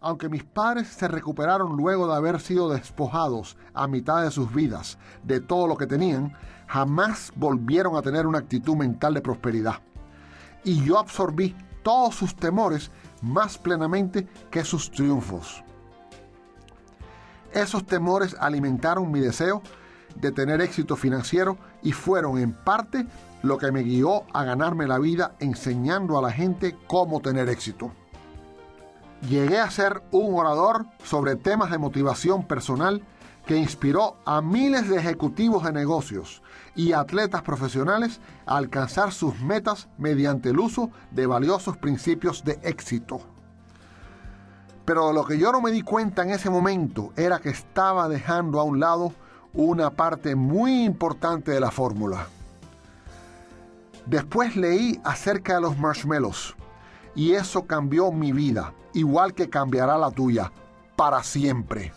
Aunque mis padres se recuperaron luego de haber sido despojados a mitad de sus vidas de todo lo que tenían, jamás volvieron a tener una actitud mental de prosperidad. Y yo absorbí todos sus temores más plenamente que sus triunfos. Esos temores alimentaron mi deseo de tener éxito financiero y fueron en parte lo que me guió a ganarme la vida enseñando a la gente cómo tener éxito. Llegué a ser un orador sobre temas de motivación personal que inspiró a miles de ejecutivos de negocios y atletas profesionales a alcanzar sus metas mediante el uso de valiosos principios de éxito. Pero lo que yo no me di cuenta en ese momento era que estaba dejando a un lado una parte muy importante de la fórmula. Después leí acerca de los marshmallows y eso cambió mi vida, igual que cambiará la tuya, para siempre.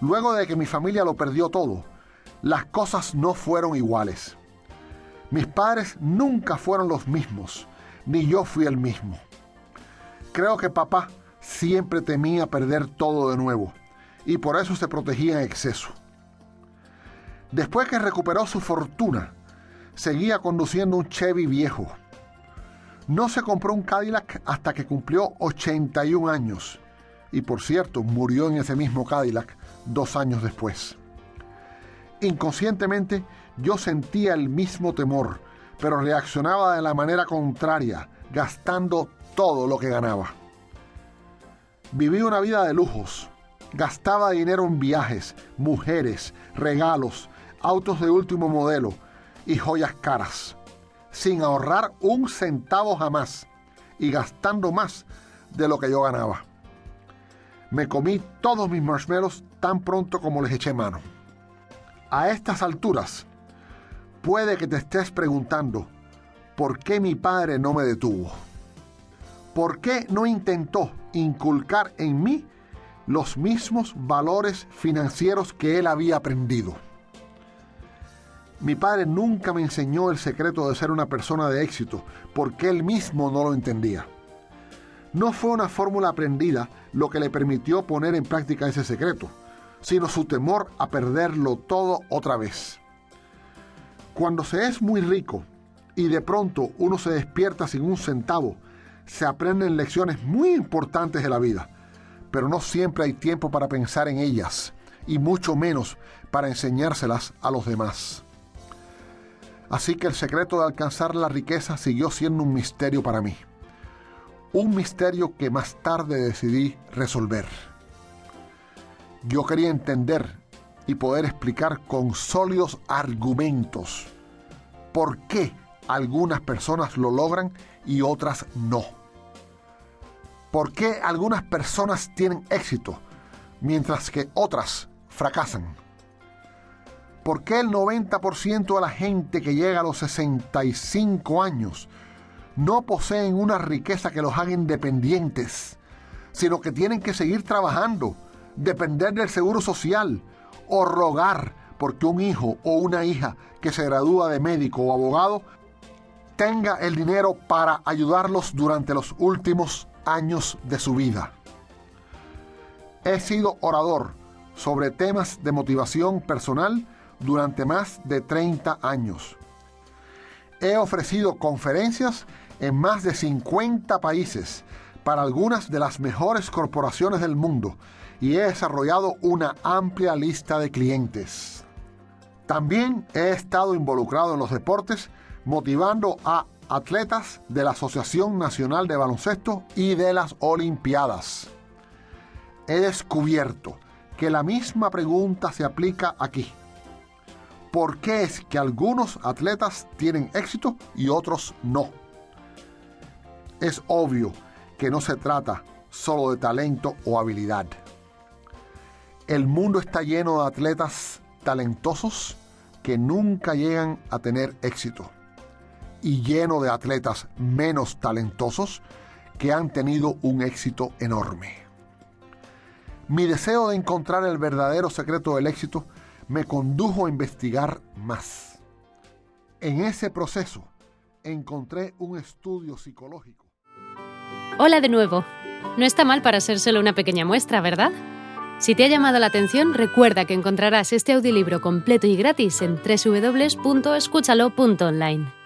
Luego de que mi familia lo perdió todo, las cosas no fueron iguales. Mis padres nunca fueron los mismos, ni yo fui el mismo. Creo que papá siempre temía perder todo de nuevo, y por eso se protegía en exceso. Después que recuperó su fortuna, seguía conduciendo un Chevy viejo no se compró un Cadillac hasta que cumplió 81 años. Y por cierto, murió en ese mismo Cadillac dos años después. Inconscientemente yo sentía el mismo temor, pero reaccionaba de la manera contraria, gastando todo lo que ganaba. Viví una vida de lujos. Gastaba dinero en viajes, mujeres, regalos, autos de último modelo y joyas caras sin ahorrar un centavo jamás y gastando más de lo que yo ganaba. Me comí todos mis marshmallows tan pronto como les eché mano. A estas alturas, puede que te estés preguntando, ¿por qué mi padre no me detuvo? ¿Por qué no intentó inculcar en mí los mismos valores financieros que él había aprendido? Mi padre nunca me enseñó el secreto de ser una persona de éxito, porque él mismo no lo entendía. No fue una fórmula aprendida lo que le permitió poner en práctica ese secreto, sino su temor a perderlo todo otra vez. Cuando se es muy rico y de pronto uno se despierta sin un centavo, se aprenden lecciones muy importantes de la vida, pero no siempre hay tiempo para pensar en ellas, y mucho menos para enseñárselas a los demás. Así que el secreto de alcanzar la riqueza siguió siendo un misterio para mí. Un misterio que más tarde decidí resolver. Yo quería entender y poder explicar con sólidos argumentos por qué algunas personas lo logran y otras no. ¿Por qué algunas personas tienen éxito mientras que otras fracasan? ¿Por qué el 90% de la gente que llega a los 65 años no poseen una riqueza que los haga independientes, sino que tienen que seguir trabajando, depender del seguro social o rogar porque un hijo o una hija que se gradúa de médico o abogado tenga el dinero para ayudarlos durante los últimos años de su vida? He sido orador sobre temas de motivación personal durante más de 30 años. He ofrecido conferencias en más de 50 países para algunas de las mejores corporaciones del mundo y he desarrollado una amplia lista de clientes. También he estado involucrado en los deportes motivando a atletas de la Asociación Nacional de Baloncesto y de las Olimpiadas. He descubierto que la misma pregunta se aplica aquí por qué es que algunos atletas tienen éxito y otros no. Es obvio que no se trata solo de talento o habilidad. El mundo está lleno de atletas talentosos, que nunca llegan a tener éxito y lleno de atletas menos talentosos que han tenido un éxito enorme. Mi deseo de encontrar el verdadero secreto del éxito me condujo a investigar más. En ese proceso encontré un estudio psicológico. Hola de nuevo. No está mal para ser solo una pequeña muestra, ¿verdad? Si te ha llamado la atención, recuerda que encontrarás este audiolibro completo y gratis en www.escúchalo.online.